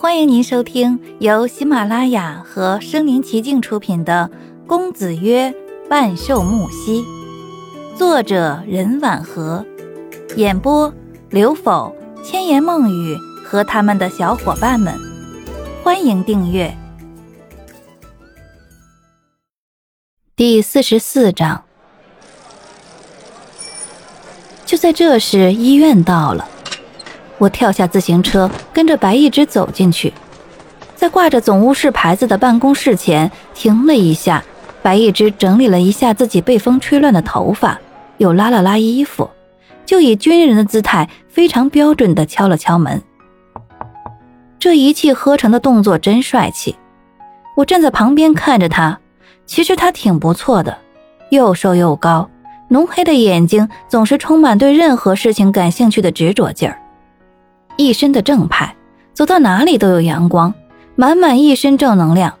欢迎您收听由喜马拉雅和声临其境出品的《公子曰万寿木兮》，作者任婉和，演播刘否、千言梦语和他们的小伙伴们。欢迎订阅。第四十四章。就在这时，医院到了。我跳下自行车，跟着白一枝走进去，在挂着总务室牌子的办公室前停了一下。白一枝整理了一下自己被风吹乱的头发，又拉了拉衣服，就以军人的姿态非常标准地敲了敲门。这一气呵成的动作真帅气。我站在旁边看着他，其实他挺不错的，又瘦又高，浓黑的眼睛总是充满对任何事情感兴趣的执着劲儿。一身的正派，走到哪里都有阳光，满满一身正能量。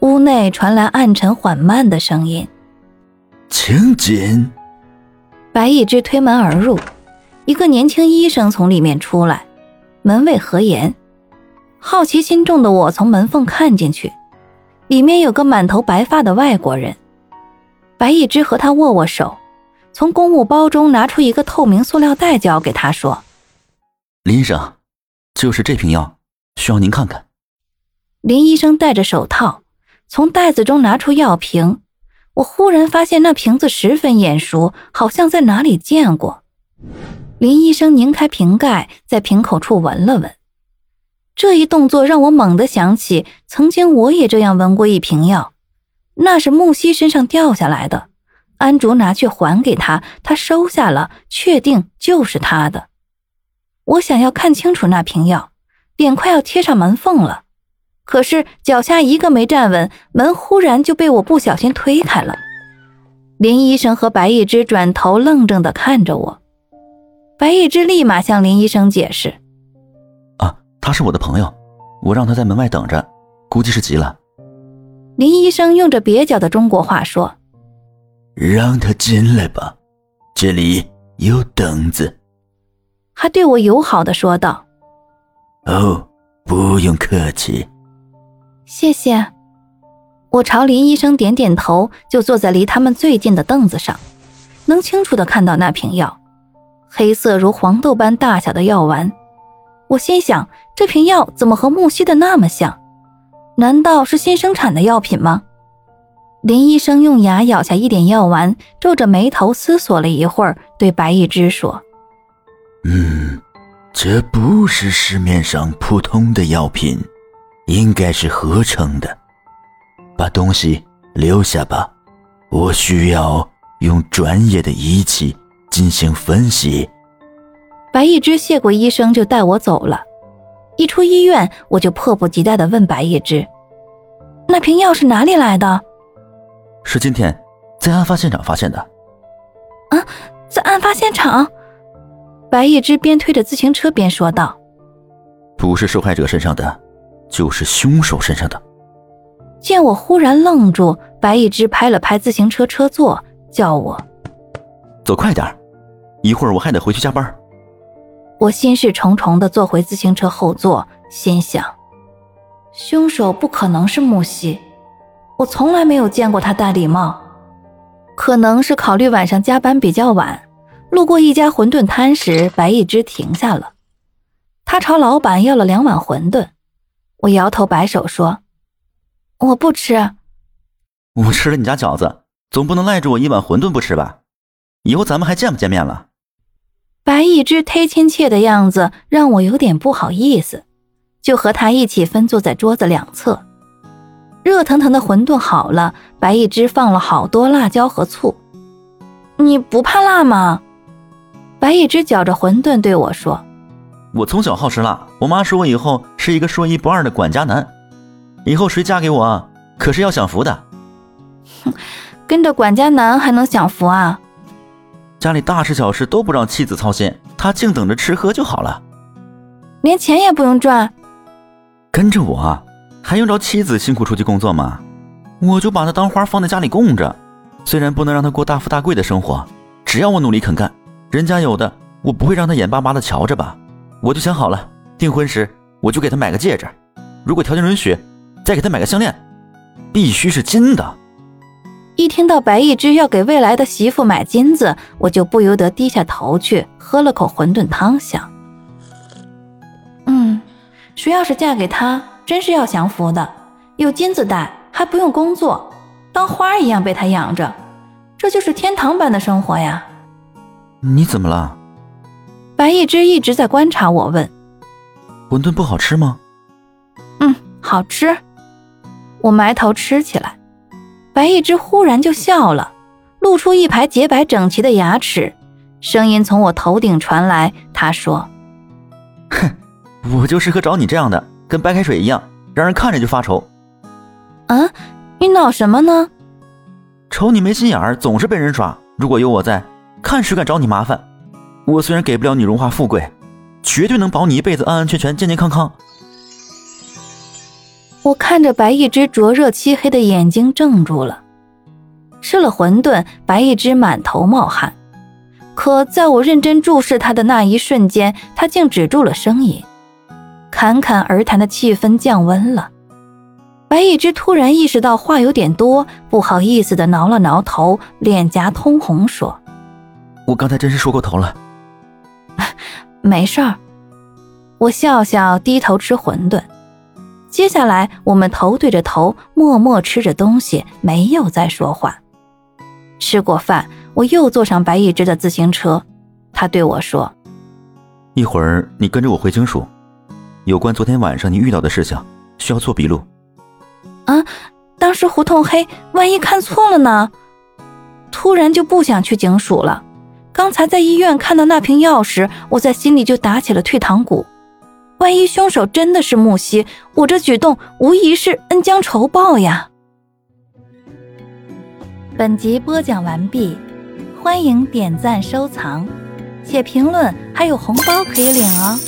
屋内传来暗沉缓慢的声音：“请进。”白一枝推门而入，一个年轻医生从里面出来，门卫何言。好奇心重的我从门缝看进去，里面有个满头白发的外国人。白一枝和他握握手，从公务包中拿出一个透明塑料袋，交给他说。林医生，就是这瓶药，需要您看看。林医生戴着手套，从袋子中拿出药瓶。我忽然发现那瓶子十分眼熟，好像在哪里见过。林医生拧开瓶盖，在瓶口处闻了闻。这一动作让我猛地想起，曾经我也这样闻过一瓶药，那是木西身上掉下来的。安竹拿去还给他，他收下了，确定就是他的。我想要看清楚那瓶药，脸快要贴上门缝了，可是脚下一个没站稳，门忽然就被我不小心推开了。林医生和白一枝转头愣怔的看着我，白一枝立马向林医生解释：“啊，他是我的朋友，我让他在门外等着，估计是急了。”林医生用着蹩脚的中国话说：“让他进来吧，这里有凳子。”还对我友好的说道：“哦，不用客气，谢谢。”我朝林医生点点头，就坐在离他们最近的凳子上，能清楚的看到那瓶药，黑色如黄豆般大小的药丸。我心想，这瓶药怎么和木西的那么像？难道是新生产的药品吗？林医生用牙咬下一点药丸，皱着眉头思索了一会儿，对白一枝说。嗯，这不是市面上普通的药品，应该是合成的。把东西留下吧，我需要用专业的仪器进行分析。白一只谢过医生，就带我走了。一出医院，我就迫不及待地问白一只：“那瓶药是哪里来的？”“是今天在案发现场发现的。”“啊，在案发现场？”白一枝边推着自行车边说道：“不是受害者身上的，就是凶手身上的。”见我忽然愣住，白一枝拍了拍自行车车座，叫我：“走快点，一会儿我还得回去加班。”我心事重重的坐回自行车后座，心想：凶手不可能是木西，我从来没有见过他戴礼帽，可能是考虑晚上加班比较晚。路过一家馄饨摊时，白一枝停下了。他朝老板要了两碗馄饨。我摇头摆手说：“我不吃。”我吃了你家饺子，总不能赖着我一碗馄饨不吃吧？以后咱们还见不见面了？白一枝忒亲切的样子让我有点不好意思，就和他一起分坐在桌子两侧。热腾腾的馄饨好了，白一枝放了好多辣椒和醋。你不怕辣吗？白一枝嚼着馄饨对我说：“我从小好吃辣，我妈说我以后是一个说一不二的管家男，以后谁嫁给我可是要享福的。”哼，跟着管家男还能享福啊？家里大事小事都不让妻子操心，他净等着吃喝就好了，连钱也不用赚。跟着我还用着妻子辛苦出去工作吗？我就把他当花放在家里供着，虽然不能让他过大富大贵的生活，只要我努力肯干。人家有的，我不会让他眼巴巴的瞧着吧？我就想好了，订婚时我就给他买个戒指；如果条件允许，再给他买个项链，必须是金的。一听到白一枝要给未来的媳妇买金子，我就不由得低下头去，喝了口馄饨汤，想：嗯，谁要是嫁给他，真是要享福的，有金子戴，还不用工作，当花一样被他养着，这就是天堂般的生活呀。你怎么了？白一枝一直在观察我，问：“馄饨不好吃吗？”“嗯，好吃。”我埋头吃起来。白一枝忽然就笑了，露出一排洁白整齐的牙齿，声音从我头顶传来。他说：“哼，我就适合找你这样的，跟白开水一样，让人看着就发愁。”啊，你恼什么呢？瞅你没心眼儿，总是被人耍。如果有我在，看谁敢找你麻烦。我虽然给不了你荣华富贵，绝对能保你一辈子安安全全、健健康康。我看着白一只灼热漆黑的眼睛，怔住了。吃了馄饨，白一只满头冒汗，可在我认真注视他的那一瞬间，他竟止住了声音。侃侃而谈的气氛降温了。白一只突然意识到话有点多，不好意思的挠了挠头，脸颊通红，说：“我刚才真是说过头了。”没事儿。我笑笑，低头吃馄饨。接下来，我们头对着头，默默吃着东西，没有再说话。吃过饭，我又坐上白一只的自行车。他对我说：“一会儿你跟着我回警署，有关昨天晚上你遇到的事情，需要做笔录。”啊，当时胡同黑，万一看错了呢？突然就不想去警署了。刚才在医院看到那瓶药时，我在心里就打起了退堂鼓。万一凶手真的是木西，我这举动无疑是恩将仇报呀！本集播讲完毕，欢迎点赞收藏，写评论，还有红包可以领哦。